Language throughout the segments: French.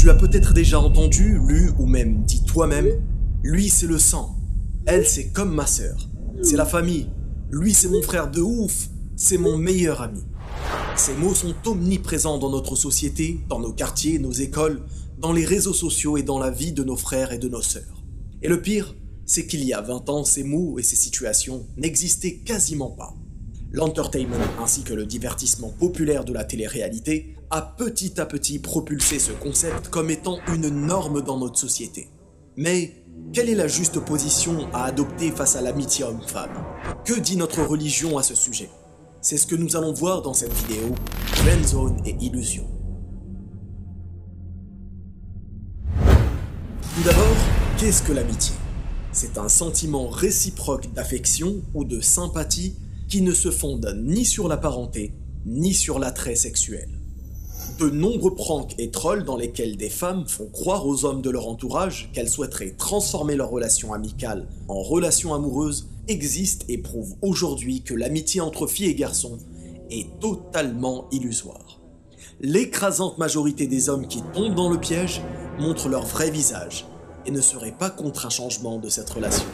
Tu as peut-être déjà entendu, lu ou même dit toi-même, lui c'est le sang, elle c'est comme ma sœur, c'est la famille, lui c'est mon frère de ouf, c'est mon meilleur ami. Ces mots sont omniprésents dans notre société, dans nos quartiers, nos écoles, dans les réseaux sociaux et dans la vie de nos frères et de nos sœurs. Et le pire, c'est qu'il y a 20 ans, ces mots et ces situations n'existaient quasiment pas. L'entertainment ainsi que le divertissement populaire de la télé-réalité a petit à petit propulsé ce concept comme étant une norme dans notre société. Mais quelle est la juste position à adopter face à l'amitié homme-femme? Que dit notre religion à ce sujet? C'est ce que nous allons voir dans cette vidéo, Zone et Illusion. Tout d'abord, qu'est-ce que l'amitié? C'est un sentiment réciproque d'affection ou de sympathie qui ne se fonde ni sur la parenté, ni sur l'attrait sexuel. De nombreux pranks et trolls dans lesquels des femmes font croire aux hommes de leur entourage qu'elles souhaiteraient transformer leur relation amicale en relation amoureuse existent et prouvent aujourd'hui que l'amitié entre filles et garçons est totalement illusoire. L'écrasante majorité des hommes qui tombent dans le piège montrent leur vrai visage et ne seraient pas contre un changement de cette relation.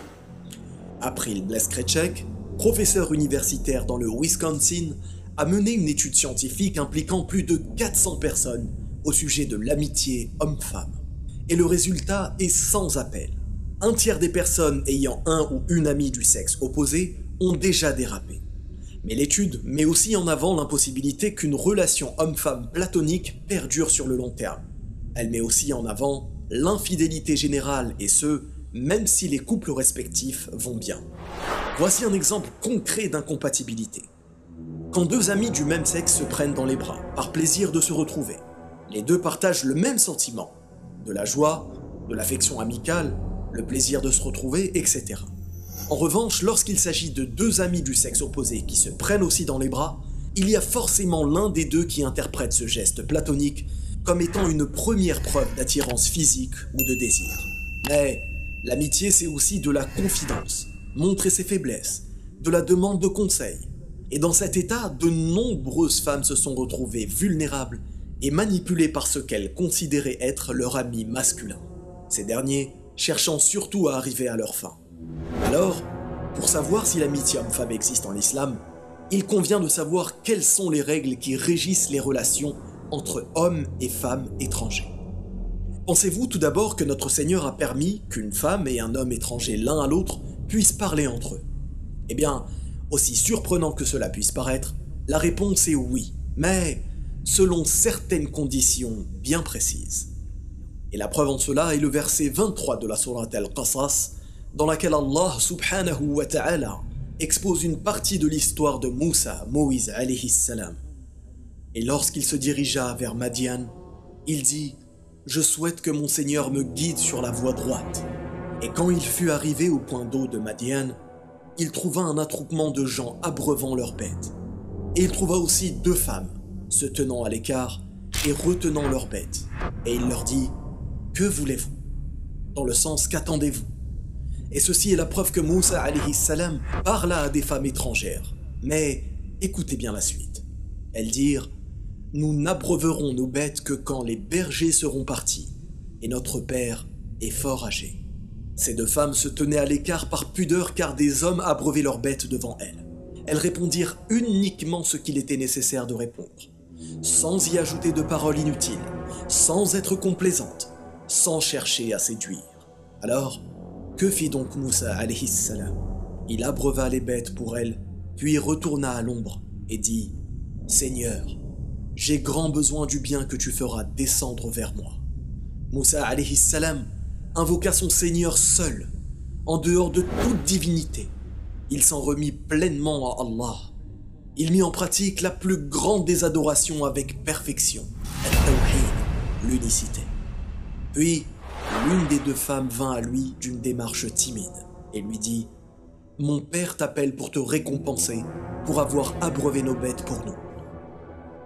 April Bleskretchek, professeur universitaire dans le Wisconsin, a mené une étude scientifique impliquant plus de 400 personnes au sujet de l'amitié homme-femme. Et le résultat est sans appel. Un tiers des personnes ayant un ou une amie du sexe opposé ont déjà dérapé. Mais l'étude met aussi en avant l'impossibilité qu'une relation homme-femme platonique perdure sur le long terme. Elle met aussi en avant l'infidélité générale et ce, même si les couples respectifs vont bien. Voici un exemple concret d'incompatibilité. Quand deux amis du même sexe se prennent dans les bras, par plaisir de se retrouver, les deux partagent le même sentiment, de la joie, de l'affection amicale, le plaisir de se retrouver, etc. En revanche, lorsqu'il s'agit de deux amis du sexe opposé qui se prennent aussi dans les bras, il y a forcément l'un des deux qui interprète ce geste platonique comme étant une première preuve d'attirance physique ou de désir. Mais l'amitié, c'est aussi de la confidence, montrer ses faiblesses, de la demande de conseils. Et dans cet état, de nombreuses femmes se sont retrouvées vulnérables et manipulées par ce qu'elles considéraient être leur ami masculin. Ces derniers cherchant surtout à arriver à leur fin. Alors, pour savoir si l'amitié homme-femme existe en islam, il convient de savoir quelles sont les règles qui régissent les relations entre hommes et femmes étrangers. Pensez-vous tout d'abord que notre Seigneur a permis qu'une femme et un homme étranger l'un à l'autre puissent parler entre eux Eh bien, aussi surprenant que cela puisse paraître, la réponse est oui, mais selon certaines conditions bien précises. Et la preuve en cela est le verset 23 de la Sourate Al-Qasas, dans laquelle Allah subhanahu wa ta'ala expose une partie de l'histoire de Moussa, Moïse salam. Et lorsqu'il se dirigea vers Madian, il dit Je souhaite que mon Seigneur me guide sur la voie droite. Et quand il fut arrivé au point d'eau de Madian, il trouva un attroupement de gens abreuvant leurs bêtes. Et il trouva aussi deux femmes, se tenant à l'écart et retenant leurs bêtes. Et il leur dit Que voulez-vous? Dans le sens qu'attendez-vous? Et ceci est la preuve que Moussa alayhi salam parla à des femmes étrangères. Mais écoutez bien la suite. Elles dirent Nous n'abreuverons nos bêtes que quand les bergers seront partis, et notre père est fort âgé. Ces deux femmes se tenaient à l'écart par pudeur car des hommes abreuvaient leurs bêtes devant elles. Elles répondirent uniquement ce qu'il était nécessaire de répondre, sans y ajouter de paroles inutiles, sans être complaisantes, sans chercher à séduire. Alors, que fit donc Moussa alayhi Il abreuva les bêtes pour elles, puis retourna à l'ombre et dit Seigneur, j'ai grand besoin du bien que tu feras descendre vers moi. Moussa invoqua son Seigneur seul, en dehors de toute divinité. Il s'en remit pleinement à Allah. Il mit en pratique la plus grande des adorations avec perfection, l'unicité. Puis, l'une des deux femmes vint à lui d'une démarche timide et lui dit Mon père t'appelle pour te récompenser pour avoir abreuvé nos bêtes pour nous.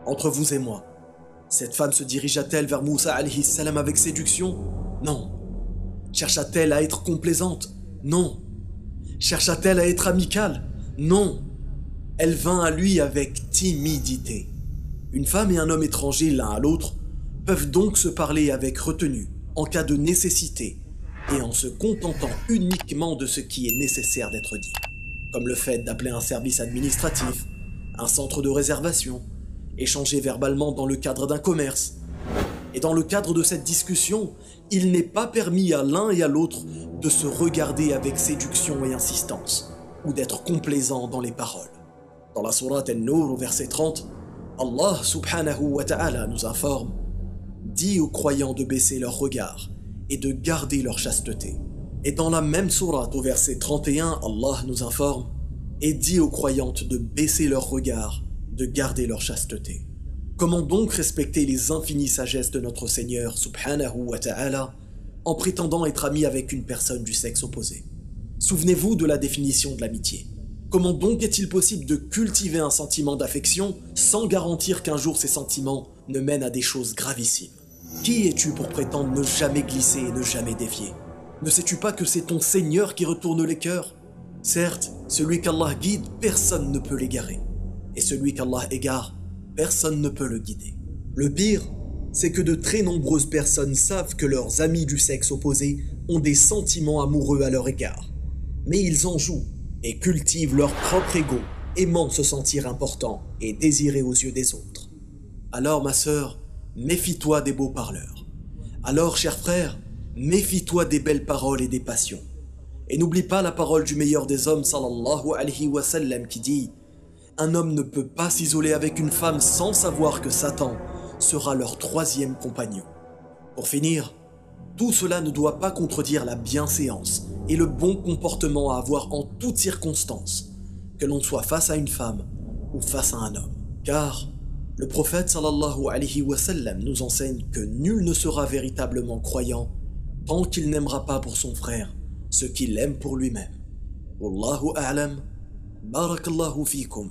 Entre vous et moi, cette femme se dirigea-t-elle vers Moussa salam avec séduction? Non. Chercha-t-elle à être complaisante? Non. Chercha-t-elle à être amicale? Non. Elle vint à lui avec timidité. Une femme et un homme étrangers l'un à l'autre peuvent donc se parler avec retenue en cas de nécessité et en se contentant uniquement de ce qui est nécessaire d'être dit, comme le fait d'appeler un service administratif, un centre de réservation, échanger verbalement dans le cadre d'un commerce. Et dans le cadre de cette discussion, il n'est pas permis à l'un et à l'autre de se regarder avec séduction et insistance, ou d'être complaisant dans les paroles. Dans la sourate An-Nur au verset 30, Allah subhanahu wa ta'ala nous informe Dis aux croyants de baisser leur regard et de garder leur chasteté. Et dans la même sourate au verset 31, Allah nous informe Et dis aux croyantes de baisser leur regard, de garder leur chasteté. Comment donc respecter les infinies sagesses de notre Seigneur subhanahu wa ta'ala en prétendant être ami avec une personne du sexe opposé? Souvenez-vous de la définition de l'amitié. Comment donc est-il possible de cultiver un sentiment d'affection sans garantir qu'un jour ces sentiments ne mènent à des choses gravissimes? Qui es-tu pour prétendre ne jamais glisser et ne jamais dévier? Ne sais-tu pas que c'est ton Seigneur qui retourne les cœurs? Certes, celui qu'Allah guide, personne ne peut l'égarer. Et celui qu'Allah égare, personne ne peut le guider. Le pire, c'est que de très nombreuses personnes savent que leurs amis du sexe opposé ont des sentiments amoureux à leur égard. Mais ils en jouent et cultivent leur propre ego, aimant se sentir important et désiré aux yeux des autres. Alors ma sœur, méfie-toi des beaux parleurs. Alors cher frère, méfie-toi des belles paroles et des passions. Et n'oublie pas la parole du meilleur des hommes sallallahu alayhi wa sallam qui dit Un homme ne peut pas s'isoler avec une femme sans savoir que Satan sera leur troisième compagnon. Pour finir, tout cela ne doit pas contredire la bienséance et le bon comportement à avoir en toutes circonstances, que l'on soit face à une femme ou face à un homme. Car le prophète sallallahu alayhi wa nous enseigne que nul ne sera véritablement croyant tant qu'il n'aimera pas pour son frère ce qu'il aime pour lui-même. Wallahu a'lam. Barakallahu fikum.